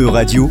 E-Radio,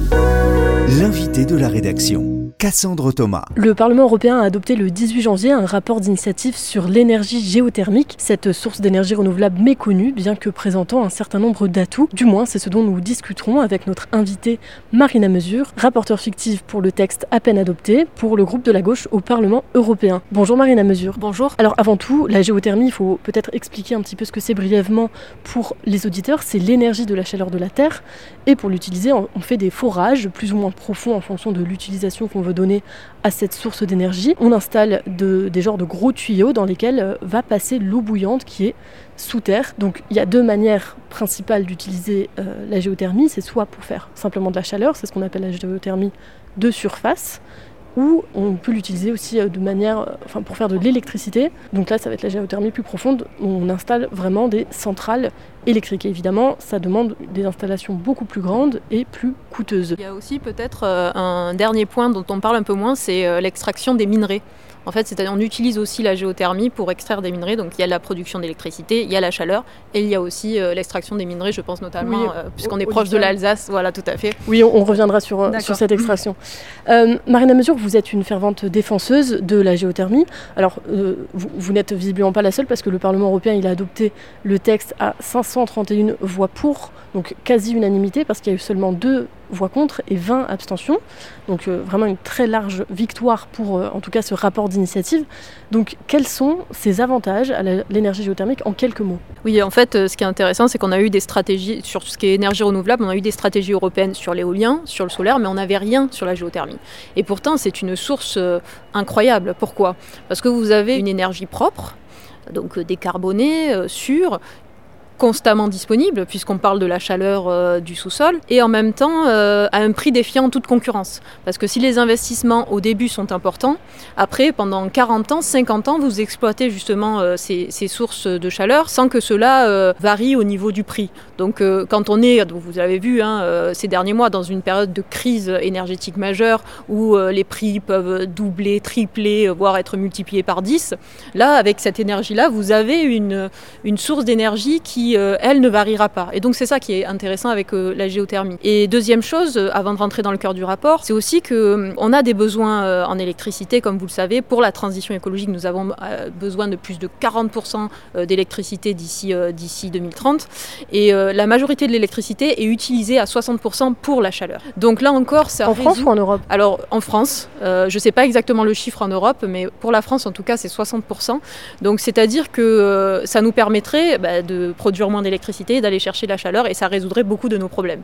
l'invité de la rédaction. Cassandre Thomas. Le Parlement européen a adopté le 18 janvier un rapport d'initiative sur l'énergie géothermique, cette source d'énergie renouvelable méconnue, bien que présentant un certain nombre d'atouts. Du moins, c'est ce dont nous discuterons avec notre invitée Marina Mesure, rapporteure fictive pour le texte à peine adopté pour le groupe de la gauche au Parlement européen. Bonjour Marina Mesure. Bonjour. Alors avant tout, la géothermie, il faut peut-être expliquer un petit peu ce que c'est brièvement pour les auditeurs. C'est l'énergie de la chaleur de la Terre et pour l'utiliser, on fait des forages plus ou moins profonds en fonction de l'utilisation qu'on veut donner à cette source d'énergie. On installe des genres de gros tuyaux dans lesquels euh, va passer l'eau bouillante qui est sous terre. Donc il y a deux manières principales d'utiliser euh, la géothermie. C'est soit pour faire simplement de la chaleur, c'est ce qu'on appelle la géothermie de surface, ou on peut l'utiliser aussi euh, de manière, enfin pour faire de l'électricité. Donc là, ça va être la géothermie plus profonde, où on installe vraiment des centrales électriques. Évidemment, ça demande des installations beaucoup plus grandes et plus coûteuses. Il y a aussi peut-être euh, un dernier point dont on parle un peu moins, c'est euh, l'extraction des minerais. En fait, c'est-à-dire on utilise aussi la géothermie pour extraire des minerais. Donc il y a la production d'électricité, il y a la chaleur et il y a aussi euh, l'extraction des minerais, je pense notamment, puisqu'on est proche de l'Alsace. Voilà, tout à fait. Oui, on, reviendra sur, sur cette extraction. Marina Mesure, vous êtes une fervente défenseuse de la géothermie. Alors, vous, vous n'êtes visiblement pas la seule parce que le Parlement européen il a adopté le texte à 500 131 voix pour, donc quasi unanimité, parce qu'il y a eu seulement deux voix contre et 20 abstentions. Donc euh, vraiment une très large victoire pour euh, en tout cas ce rapport d'initiative. Donc quels sont ces avantages à l'énergie géothermique en quelques mots? Oui, en fait, euh, ce qui est intéressant, c'est qu'on a eu des stratégies sur ce qui est énergie renouvelable, on a eu des stratégies européennes sur l'éolien, sur le solaire, mais on n'avait rien sur la géothermie. Et pourtant, c'est une source incroyable. Pourquoi? Parce que vous avez une énergie propre, donc décarbonée, sûre, constamment disponible, puisqu'on parle de la chaleur euh, du sous-sol, et en même temps euh, à un prix défiant toute concurrence. Parce que si les investissements au début sont importants, après, pendant 40 ans, 50 ans, vous exploitez justement euh, ces, ces, sources de chaleur sans que cela varie au niveau du prix. Donc quand on est, vous avez vu hein, ces derniers mois, dans une période de crise énergétique majeure, où les prix peuvent doubler, tripler, voire être multipliés par 10, là, avec cette énergie-là, vous avez une source d'énergie qui euh, elle, ne variera pas. Et donc c'est ça qui est intéressant avec euh, la géothermie. Et deuxième chose, euh, avant de rentrer dans le cœur du rapport, c'est aussi qu'on a des besoins en électricité, comme vous le savez, pour la transition écologique. Nous avons besoin de plus de 40% d'électricité d'ici d'ici 2030. Et la majorité de l'électricité est utilisée à 60% pour la chaleur. Donc là encore, ça En France ou en Europe? Alors en France, je ne sais pas exactement le chiffre en Europe, mais pour la France en tout cas, c'est 60%. Donc c'est-à-dire que ça nous permettrait bah, de produire moins d'électricité, d'aller chercher la chaleur et ça résoudrait beaucoup de nos problèmes.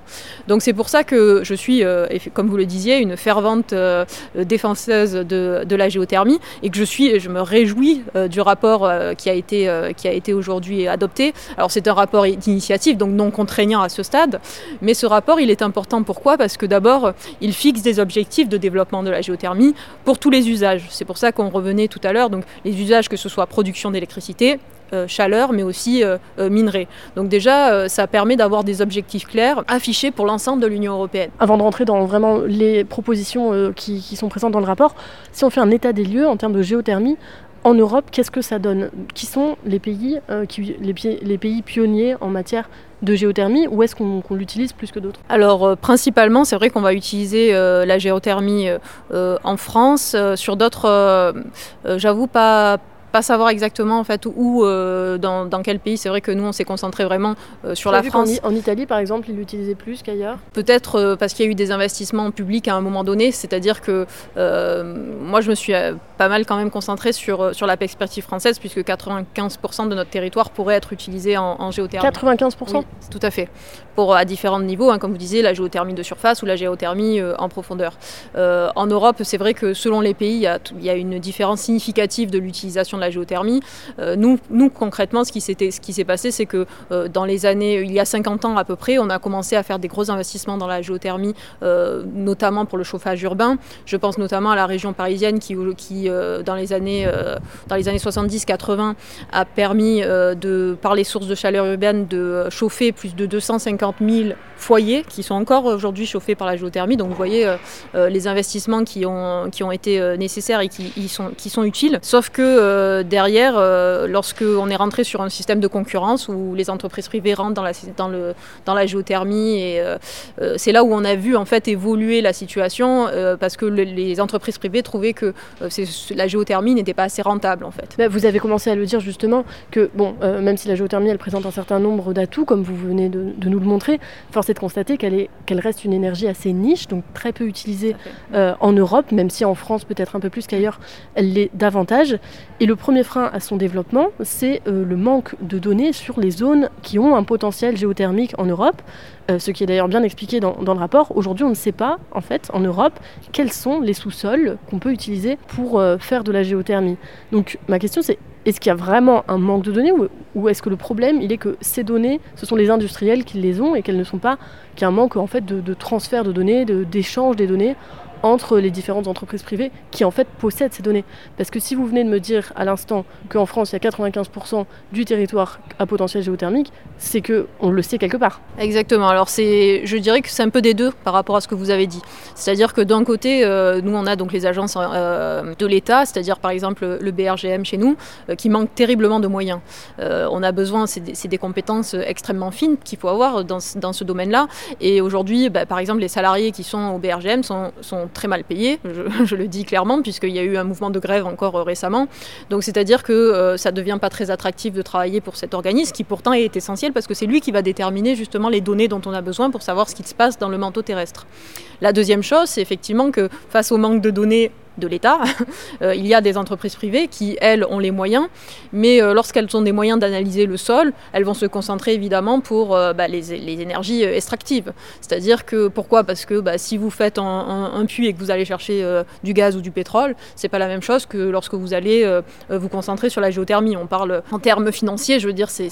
Donc c'est pour ça que je suis, euh, comme vous le disiez, une fervente euh, défenseuse de, de, la géothermie et que je suis, je me réjouis euh, du rapport qui a été, qui a été aujourd'hui adopté. Alors c'est un rapport d'initiative, donc non contraignant à ce stade, mais ce rapport il est important pourquoi? Parce que d'abord il fixe des objectifs de développement de la géothermie pour tous les usages. C'est pour ça qu'on revenait tout à l'heure, donc les usages que ce soit production d'électricité, chaleur, mais aussi euh, euh, minerais. Donc déjà, ça permet d'avoir des objectifs clairs affichés pour l'ensemble de l'Union européenne. Avant de rentrer dans vraiment les propositions qui, sont présentes dans le rapport, si on fait un état des lieux en termes de géothermie, en Europe, qu'est-ce que ça donne? Qui sont les pays, qui, les, pays pionniers en matière de géothermie? Ou est-ce qu'on l'utilise plus que d'autres? Alors principalement, c'est vrai qu'on va utiliser la géothermie en France. sur d'autres, j'avoue pas pas savoir exactement en fait où, euh, dans, dans, quel pays. C'est vrai que nous, on s'est concentré vraiment euh, sur la France. En, Italie, par exemple, ils l'utilisaient plus qu'ailleurs? Peut-être euh, parce qu'il y a eu des investissements publics à un moment donné. C'est-à-dire que moi, je me suis pas mal quand même concentré sur, sur la perspective française, puisque 95% de notre territoire pourrait être utilisé en, en géothermie. 95% Tout à fait. Pour, à différents niveaux, hein, comme vous disiez, la géothermie de surface ou la géothermie en profondeur. en Europe, c'est vrai que selon les pays, il y a, il y a une différence significative de l'utilisation de la géothermie. Euh, nous, nous, concrètement, ce qui s'est passé, c'est que euh, dans les années, il y a 50 ans à peu près, on a commencé à faire des gros investissements dans la géothermie, euh, notamment pour le chauffage urbain. Je pense notamment à la région parisienne qui, qui qui, dans les années, dans les années 70-80, a permis de, par les sources de chaleur urbaine de chauffer plus de 250 000 foyers qui sont encore aujourd'hui chauffés par la géothermie. Donc vous voyez les investissements qui ont, qui ont été nécessaires et qui, sont, qui sont utiles. Sauf que derrière, lorsque on est rentré sur un système de concurrence où les entreprises privées rentrent dans la, dans le, dans la géothermie et c'est là où on a vu en fait évoluer la situation parce que les entreprises privées trouvaient que la géothermie n'était pas assez rentable en fait. Bah, vous avez commencé à le dire justement que bon, même si la géothermie elle présente un certain nombre d'atouts comme vous venez de, nous le montrer, force est de constater qu'elle est qu'elle reste une énergie assez niche, donc très peu utilisée en Europe, même si en France peut-être un peu plus qu'ailleurs, elle l'est davantage. Et le premier frein à son développement, c'est le manque de données sur les zones qui ont un potentiel géothermique en Europe. Euh, ce qui est d'ailleurs bien expliqué dans, le rapport. Aujourd'hui, on ne sait pas, en fait, en Europe, quels sont les sous-sols qu'on peut utiliser pour euh, faire de la géothermie. Donc, ma question, c'est est-ce qu'il y a vraiment un manque de données ou, est-ce que le problème, il est que ces données, ce sont les industriels qui les ont et qu'elles ne sont pas, qu'il y a un manque en fait de, de transfert de données, d'échange des données entre les différentes entreprises privées qui en fait possèdent ces données. Parce que si vous venez de me dire à l'instant qu'en France il y a 95% du territoire à potentiel géothermique, c'est que on le sait quelque part. Exactement. Alors c'est, je dirais que c'est un peu des deux par rapport à ce que vous avez dit. C'est-à-dire que d'un côté, euh, nous on a donc les agences euh, de l'État, c'est-à-dire par exemple le BRGM chez nous, euh, qui manque terriblement de moyens. on a besoin, c'est des, compétences extrêmement fines qu'il faut avoir dans, dans ce domaine-là. Et aujourd'hui, bah, par exemple, les salariés qui sont au BRGM sont, sont très mal payés, je, le dis clairement, puisqu'il y a eu un mouvement de grève encore euh, récemment. Donc c'est-à-dire que euh, ça ne devient pas très attractif de travailler pour cet organisme, qui pourtant est essentiel parce que c'est lui qui va déterminer justement les données dont on a besoin pour savoir ce qui se passe dans le manteau terrestre. La deuxième chose, c'est effectivement que face au manque de données de l'État. Euh, il y a des entreprises privées qui, elles, ont les moyens, mais euh, lorsqu'elles ont des moyens d'analyser le sol, elles vont se concentrer évidemment pour euh, bah, les, énergies extractives. C'est-à-dire que, pourquoi? Parce que bah, si vous faites un, puits et que vous allez chercher du gaz ou du pétrole, c'est pas la même chose que lorsque vous allez vous concentrer sur la géothermie. On parle en termes financiers, je veux dire, c'est,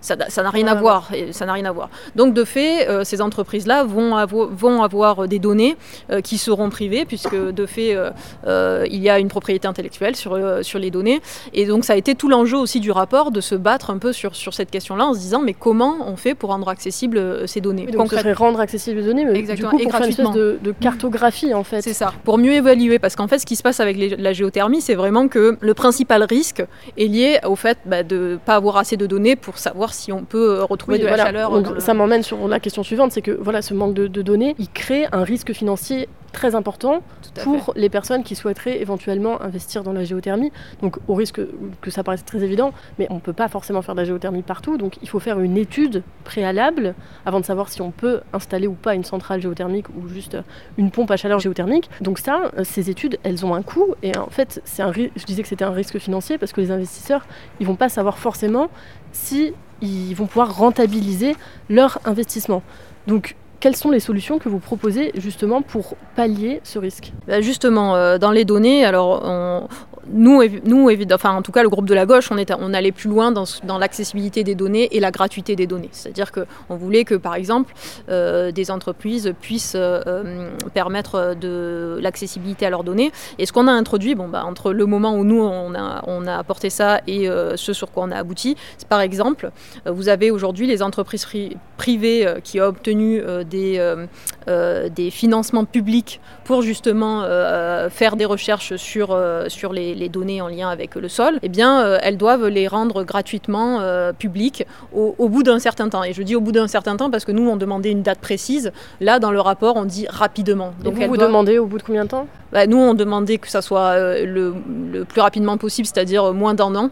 ça n'a rien à voir. Ça n'a rien à voir. Donc, de fait, ces entreprises-là vont, vont avoir des données qui seront privées, puisque de fait, euh, euh, il y a une propriété intellectuelle sur, euh, sur les données. Et donc ça a été tout l'enjeu aussi du rapport de se battre un peu sur, sur cette question-là en se disant mais comment on fait pour rendre accessibles ces données Donc ça rendre accessibles les données, mais Exactement. du coup, pour faire une espèce de, de, cartographie en fait. C'est ça, pour mieux évaluer. Parce qu'en fait, ce qui se passe avec la géothermie, c'est vraiment que le principal risque est lié au fait bah, de ne pas avoir assez de données pour savoir si on peut retrouver de la chaleur. Donc, Ça m'emmène sur la question suivante, c'est que voilà, ce manque de, de données, il crée un risque financier très important pour les personnes qui souhaiteraient éventuellement investir dans la géothermie. Donc au risque que ça paraisse très évident, mais on ne peut pas forcément faire de la géothermie partout, donc il faut faire une étude préalable avant de savoir si on peut installer ou pas une centrale géothermique ou juste une pompe à chaleur géothermique. Donc ça, ces études, elles ont un coût et en fait, c'est un je disais que c'était un risque financier parce que les investisseurs, ils vont pas savoir forcément si ils vont pouvoir rentabiliser leur investissement. Donc quelles sont les solutions que vous proposez justement pour pallier ce risque? Bah, Justement, euh, dans les données, alors on, nous, en tout cas, le groupe de la gauche, on, allait plus loin dans, l'accessibilité des données et la gratuité des données. C'est-à-dire qu'on voulait que, par exemple, euh, des entreprises puissent euh, euh, permettre de l'accessibilité à leurs données. Et ce qu'on a introduit, bah, entre le moment où nous, on a, apporté ça et ce sur quoi on a abouti, c'est par exemple, vous avez aujourd'hui les entreprises privées qui ont obtenu des, financements publics pour justement faire des recherches sur les les données en lien avec le sol, eh bien, euh, elles doivent les rendre gratuitement euh, publiques au, bout d'un certain temps. Et je dis au bout d'un certain temps parce que nous, on demandait une date précise. Là, dans le rapport, on dit rapidement. Donc, vous, vous demandez au bout de combien de temps? Bah, nous, on demandait que ça soit euh, le, plus rapidement possible, c'est-à-dire moins d'un an,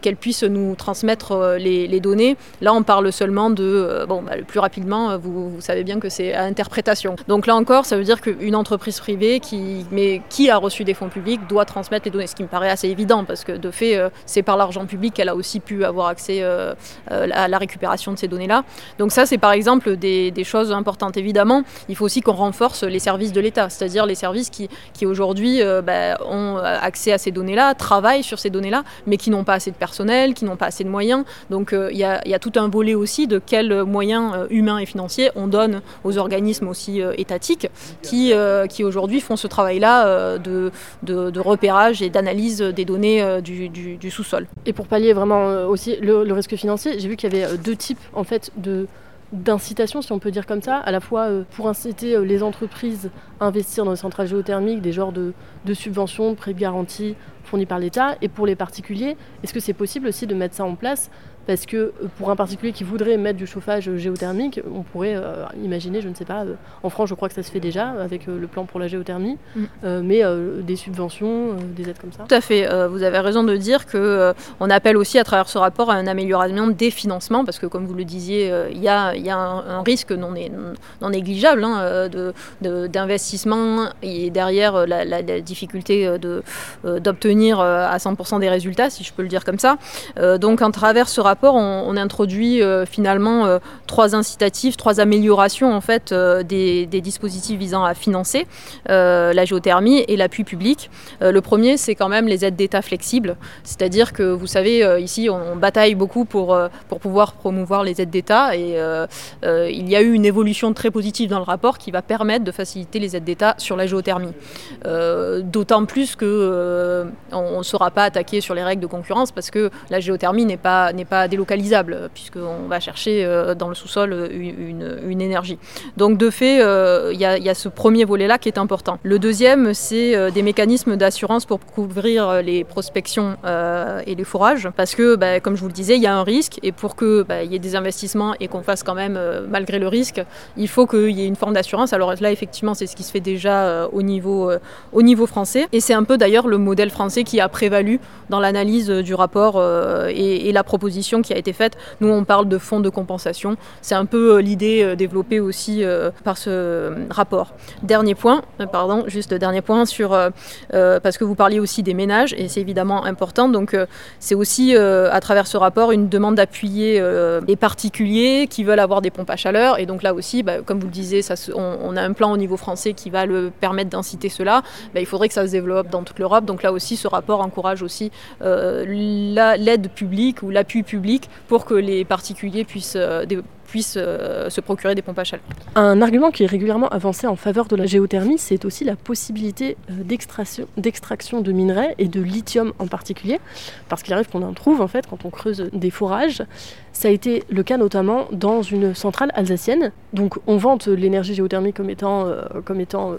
qu'elles puissent nous transmettre les, données. Là, on parle seulement de, bon, bah, le plus rapidement, vous, vous, savez bien que c'est à interprétation. Donc là encore, ça veut dire qu'une entreprise privée qui, mais qui a reçu des fonds publics doit transmettre les données. Ce qui me paraît assez évident parce que de fait, c'est par l'argent public qu'elle a aussi pu avoir accès à la récupération de ces données-là. Donc ça, c'est par exemple des, choses importantes. Évidemment, il faut aussi qu'on renforce les services de l'État, c'est-à-dire les services qui, qui aujourd'hui bah, ont accès à ces données-là, travaillent sur ces données-là, mais qui n'ont pas assez de personnel, qui n'ont pas assez de moyens. Donc il y, a, tout un volet aussi de quels moyens humains et financiers on donne aux organismes aussi étatiques qui, qui aujourd'hui font ce travail-là de, de, repérage et d'analyse des données du, du, sous-sol. Et pour pallier vraiment aussi le, risque financier, j'ai vu qu'il y avait deux types en fait de si on peut dire comme ça, à la fois pour inciter les entreprises à investir dans les centrales géothermiques, des genres de, de subventions, prêts garantis fournis par l'État, et pour les particuliers, est-ce que c'est possible aussi de mettre ça en place parce que euh, pour un particulier qui voudrait mettre du chauffage géothermique, on pourrait euh, imaginer, je ne sais pas, euh, en France je crois que ça se fait déjà avec le plan pour la géothermie, mm. mais des subventions, des aides comme ça. Tout à fait, vous avez raison de dire qu'on on appelle aussi à travers ce rapport à une amélioration des financements, parce que comme vous le disiez, il y a, y a un, risque non, non négligeable hein, d'investissement et derrière la, difficulté d'obtenir à 100% des résultats, si je peux le dire comme ça. donc en travers ce rapport, rapport, on, introduit euh, finalement euh, trois incitatifs, trois améliorations en fait euh, des, dispositifs visant à financer la géothermie et l'appui public. le premier, c'est quand même les aides d'État flexibles, c'est-à-dire que vous savez, ici, on, bataille beaucoup pour, pour pouvoir promouvoir les aides d'État et il y a eu une évolution très positive dans le rapport qui va permettre de faciliter les aides d'État sur la géothermie. D'autant plus que on ne sera pas attaqué sur les règles de concurrence parce que la géothermie n'est pas, n'est pas délocalisable, puisqu'on va chercher euh, dans le sous-sol euh, une, énergie. Donc de fait, euh, il y, a ce premier volet-là qui est important. Le deuxième, c'est des mécanismes d'assurance pour couvrir les prospections et les forages, parce que, bah, comme je vous le disais, il y a un risque, et pour qu'il bah, y ait des investissements et qu'on fasse quand même, malgré le risque, il faut qu'il y ait une forme d'assurance. Alors là, effectivement, c'est ce qui se fait déjà au niveau français, et c'est un peu d'ailleurs le modèle français qui a prévalu dans l'analyse du rapport et la proposition qui a été faite. Nous, on parle de fonds de compensation. C'est un peu euh, l'idée euh, développée aussi euh, par ce rapport. Dernier point, pardon, juste dernier point sur parce que vous parliez aussi des ménages et c'est évidemment important. Donc, c'est aussi à travers ce rapport une demande d'appuyer les particuliers qui veulent avoir des pompes à chaleur. Et donc là aussi, bah, comme vous le disiez, on, a un plan au niveau français qui va le permettre d'inciter cela. Bah, il faudrait que ça se développe dans toute l'Europe. Donc là aussi, ce rapport encourage aussi l'aide publique ou l'appui public pour que les particuliers puissent euh, euh, se procurer des pompes à chaleur. Un argument qui est régulièrement avancé en faveur de la géothermie, c'est aussi la possibilité euh, d'extraction de minerais et de lithium en particulier, parce qu'il arrive qu'on en trouve en fait quand on creuse des forages. Ça a été le cas notamment dans une centrale alsacienne. Donc on vante l'énergie géothermique comme étant, euh, comme étant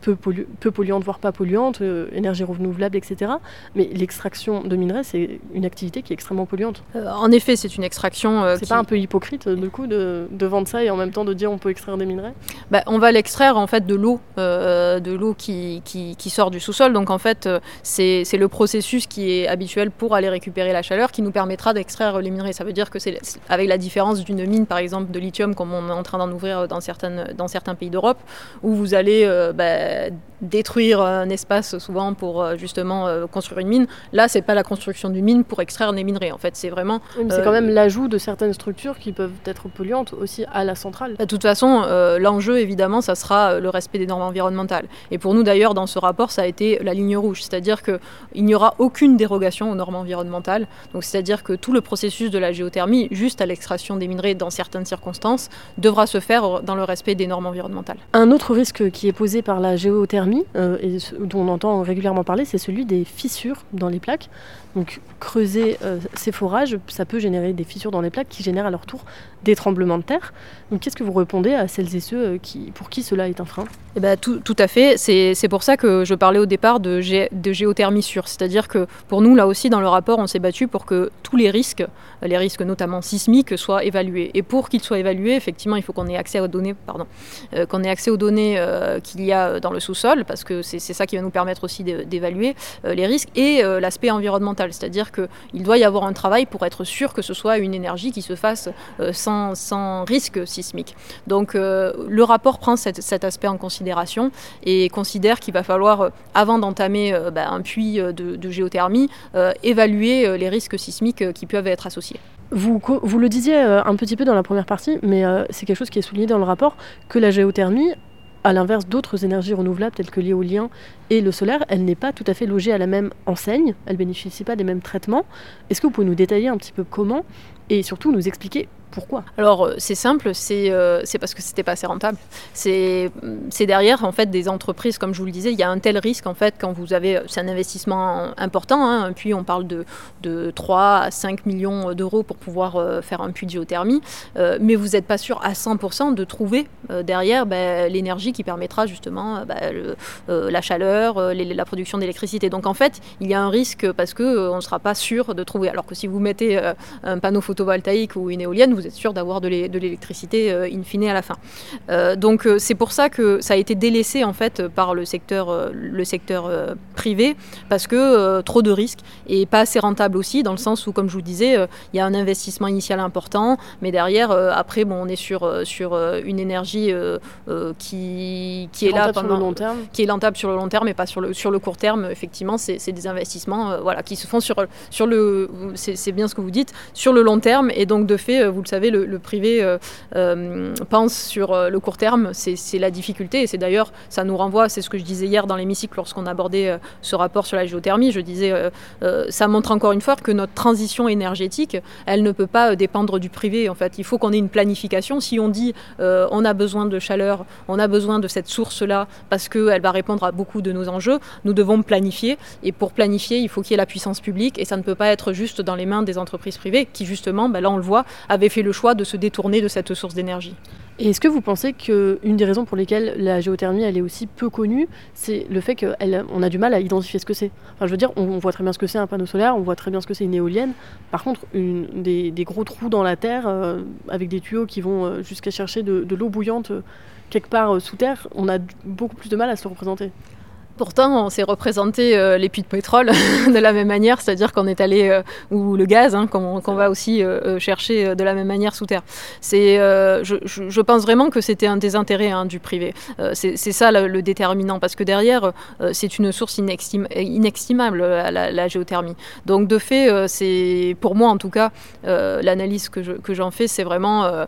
peu, peu, polluante, voire pas polluante, énergie renouvelable, etc. Mais l'extraction de minerais, c'est une activité qui est extrêmement polluante. en effet, c'est une extraction. c'est pas un peu hypocrite du coup de, vendre ça et en même temps de dire on peut extraire des minerais? Bah, On va l'extraire en fait de l'eau, euh, de l'eau qui, qui, sort du sous-sol. Donc en fait, euh, c'est le processus qui est habituel pour aller récupérer la chaleur qui nous permettra d'extraire les minerais. Ça veut dire que c'est avec la différence d'une mine par exemple de lithium comme on est en train d'en ouvrir dans, certaines, dans certains pays d'Europe où vous allez euh, bah, détruire un espace souvent pour justement construire une mine. Là, c'est pas la construction d'une mine pour extraire des minerais. En fait, c'est vraiment. c'est quand même l'ajout de certaines structures qui peuvent être polluante aussi à la centrale. De toute façon, euh, l'enjeu, évidemment, ça sera euh, le respect des normes environnementales. Et pour nous, d'ailleurs, dans ce rapport, ça a été la ligne rouge, c'est-à-dire qu'il n'y aura aucune dérogation aux normes environnementales. Donc, c'est-à-dire que tout le processus de la géothermie, juste à l'extraction des minerais dans certaines circonstances, devra se faire dans le respect des normes environnementales. Un autre risque qui est posé par la géothermie, euh, et dont on entend régulièrement parler, c'est celui des fissures dans les plaques. Donc creuser ces forages, ça peut générer des fissures dans les plaques qui génèrent à leur tour des tremblements de terre. Donc qu'est-ce que vous répondez à celles et ceux euh, qui, pour qui cela est un frein? Eh ben, tout, à fait. C'est pour ça que je parlais au départ de, de géothermie sûre. C'est-à-dire que pour nous, là aussi, dans le rapport, on s'est battu pour que tous les risques, les risques notamment sismiques, soient évalués. Et pour qu'ils soient évalués, effectivement, il faut qu'on ait accès aux données, pardon, euh, qu'on ait accès aux données euh, qu'il y a dans le sous-sol, parce que c'est ça qui va nous permettre aussi d'évaluer les risques, et l'aspect environnemental. C'est-à-dire qu'il doit y avoir un travail pour être sûr que ce soit une énergie qui se fasse sans, sans, risque sismique. Donc le rapport prend cet aspect en considération et considère qu'il va falloir, avant d'entamer bah, un puits de, géothermie, évaluer les risques sismiques qui peuvent être associés. Vous, vous, le disiez un petit peu dans la première partie, mais c'est quelque chose qui est souligné dans le rapport, que la géothermie, à l'inverse d'autres énergies renouvelables telles que l'éolien et le solaire, elle n'est pas tout à fait logée à la même enseigne, elle ne bénéficie pas des mêmes traitements. Est-ce que vous pouvez nous détailler un petit peu comment et surtout nous expliquer pourquoi Alors euh, c'est simple, euh, c'est parce que c'était pas assez rentable. C'est derrière en fait des entreprises, comme je vous le disais, il y a un tel risque en fait quand vous avez, c'est un investissement important, hein, puis on parle de, de 3 à 5 millions d'euros pour pouvoir euh, faire un puits de géothermie, mais vous n'êtes pas sûr à 100% de trouver derrière ben, l'énergie qui permettra justement ben, la chaleur, la production d'électricité. Donc en fait, il y a un risque parce qu'on ne sera pas sûr de trouver. Alors que si vous mettez un panneau photovoltaïque ou une éolienne, vous êtes sûr d'avoir de l'électricité euh, in fine à la fin. Euh, donc euh, c'est pour ça que ça a été délaissé en fait par le secteur, le secteur privé parce que trop de risques et pas assez rentable aussi dans le sens où comme je vous disais il y a un investissement initial important mais derrière après bon on est sur, sur une énergie qui, qui est là pendant, le long terme. qui est rentable sur le long terme et pas sur le, sur le court terme effectivement c'est des investissements voilà, qui se font sur, sur le c'est bien ce que vous dites sur le long terme et donc de fait vous le savez, le, privé euh, euh, pense sur euh, le court terme, c'est la difficulté. Et c'est d'ailleurs, ça nous renvoie, c'est ce que je disais hier dans l'hémicycle lorsqu'on abordait ce rapport sur la géothermie. Je disais, ça montre encore une fois que notre transition énergétique, elle ne peut pas dépendre du privé. En fait, il faut qu'on ait une planification. Si on dit, on a besoin de chaleur, on a besoin de cette source-là parce qu'elle va répondre à beaucoup de nos enjeux, nous devons planifier. Et pour planifier, il faut qu'il y ait la puissance publique et ça ne peut pas être juste dans les mains des entreprises privées qui, justement, ben là on le voit, avaient fait le choix de se détourner de cette source d'énergie. Et est-ce que vous pensez qu'une des raisons pour lesquelles la géothermie elle est aussi peu connue, c'est le fait qu'on a du mal à identifier ce que c'est? Enfin, je veux dire, on, voit très bien ce que c'est un panneau solaire, on voit très bien ce que c'est une éolienne. Par contre, des, gros trous dans la terre euh, avec des tuyaux qui vont euh, jusqu'à chercher de, l'eau bouillante euh, quelque part sous terre, on a beaucoup plus de mal à se le représenter. Pourtant, on s'est représenté euh, les puits de pétrole de la même manière, c'est-à-dire qu'on est allé, euh, ou le gaz, hein, qu'on va aussi euh, chercher de la même manière sous terre. C'est, je, pense vraiment que c'était un désintérêt hein, du privé. c'est ça le, déterminant, parce que derrière, c'est une source inestimable, la, géothermie. Donc de fait, c'est pour moi en tout cas, l'analyse que, j'en fais, c'est vraiment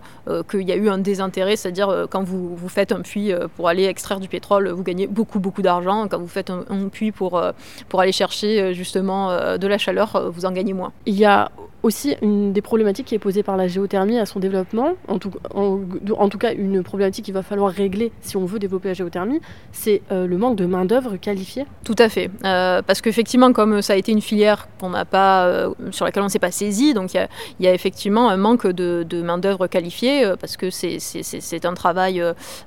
qu'il y a eu un désintérêt, c'est-à-dire quand vous, vous, faites un puits pour aller extraire du pétrole, vous gagnez beaucoup, beaucoup d'argent vous faites un, puits pour, euh, pour aller chercher euh, justement euh, de la chaleur, vous en gagnez moins. Il y a aussi une des problématiques qui est posée par la géothermie à son développement, en tout, cas une problématique qu'il va falloir régler si on veut développer la géothermie, c'est le manque de main-d'œuvre qualifiée. Tout à fait. parce qu'effectivement, comme ça a été une filière qu'on n'a pas, sur laquelle on ne s'est pas saisi, donc il y, a effectivement un manque de, de main-d'œuvre qualifiée, parce que c'est un travail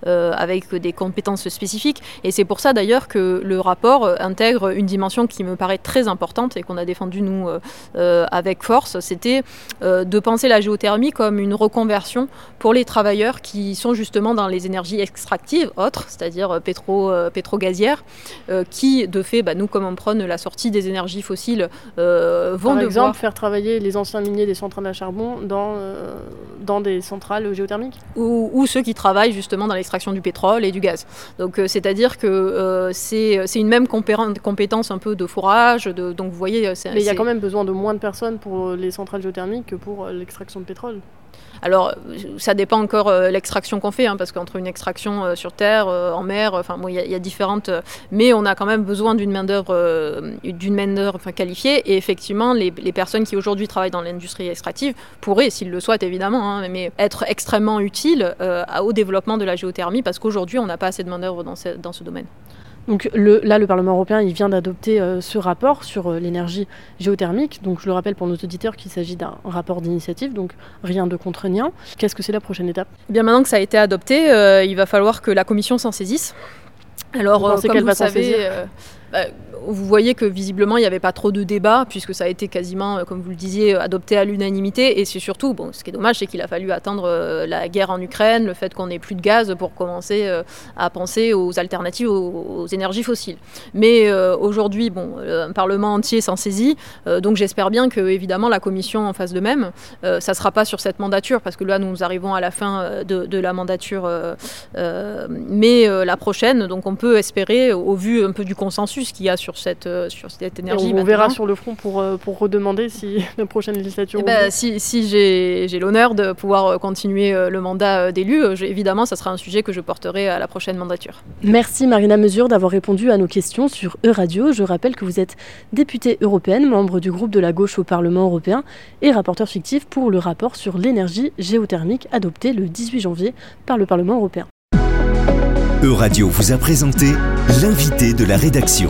avec des compétences spécifiques. Et c'est pour ça d'ailleurs que le rapport euh, intègre une dimension qui me paraît très importante et qu'on a défendu nous euh, euh, avec force, c'était de penser la géothermie comme une reconversion pour les travailleurs qui sont justement dans les énergies extractives autres, c'est-à-dire pétro, pétro-gazières, qui de fait, bah, nous comme on prône la sortie des énergies fossiles, vont Par exemple, faire travailler les anciens miniers des centrales à charbon dans, dans des centrales géothermiques ou, ou, ceux qui travaillent justement dans l'extraction du pétrole et du gaz. Donc c'est-à-dire que c'est euh, c'est une même compétence un peu de fourrage. De, donc vous voyez, euh, mais il y a quand même besoin de moins de personnes pour les centrales géothermiques que pour euh, l'extraction de pétrole. Alors, ça dépend encore l'extraction qu'on fait, hein, parce qu'entre une extraction sur terre, en mer, enfin bon, il y, a différentes. mais on a quand même besoin d'une main d'œuvre, d'une main d'œuvre qualifiée. Et effectivement, les, personnes qui aujourd'hui travaillent dans l'industrie extractive pourraient, s'ils le souhaitent évidemment, hein, mais être extrêmement utiles au développement de la géothermie, parce qu'aujourd'hui, on n'a pas assez de main d'œuvre dans ce domaine. Donc là, le Parlement européen, il vient d'adopter euh, ce rapport sur euh, l'énergie géothermique. Donc je le rappelle pour nos auditeurs qu'il s'agit d'un rapport d'initiative, donc rien de contraignant. Qu'est-ce que c'est la prochaine étape? Eh Bien maintenant que ça a été adopté, euh, il va falloir que la Commission s'en saisisse. Alors, vous qu'elle va s'en saisir? bah, vous voyez que visiblement, il n'y avait pas trop de débat, puisque ça a été quasiment, comme vous le disiez, adopté à l'unanimité. Et c'est surtout, bon, ce qui est dommage, c'est qu'il a fallu attendre la guerre en Ukraine, le fait qu'on n'ait plus de gaz pour commencer à penser aux alternatives aux, énergies fossiles. Mais aujourd'hui, bon, un Parlement entier s'en saisit, donc j'espère bien que, évidemment, la Commission en fasse de même. ça ne sera pas sur cette mandature, parce que là, nous arrivons à la fin de, de la mandature, mais la prochaine, donc on peut espérer, au vu un peu du consensus qu'il y a sur cette, euh, sur cette énergie. on, verra sur le front pour, euh, pour redemander si la prochaine législature. Eh ben, si, si j'ai l'honneur de pouvoir euh, continuer le mandat d'élu, évidemment, ça sera un sujet que je porterai à la prochaine mandature. Merci Marina Mesure d'avoir répondu à nos questions sur Euradio. Je rappelle que vous êtes députée européenne, membre du groupe de la gauche au Parlement européen et rapporteur fictif pour le rapport sur l'énergie géothermique adopté le 18 janvier par le Parlement européen. Euradio vous a présenté l'invité de la rédaction.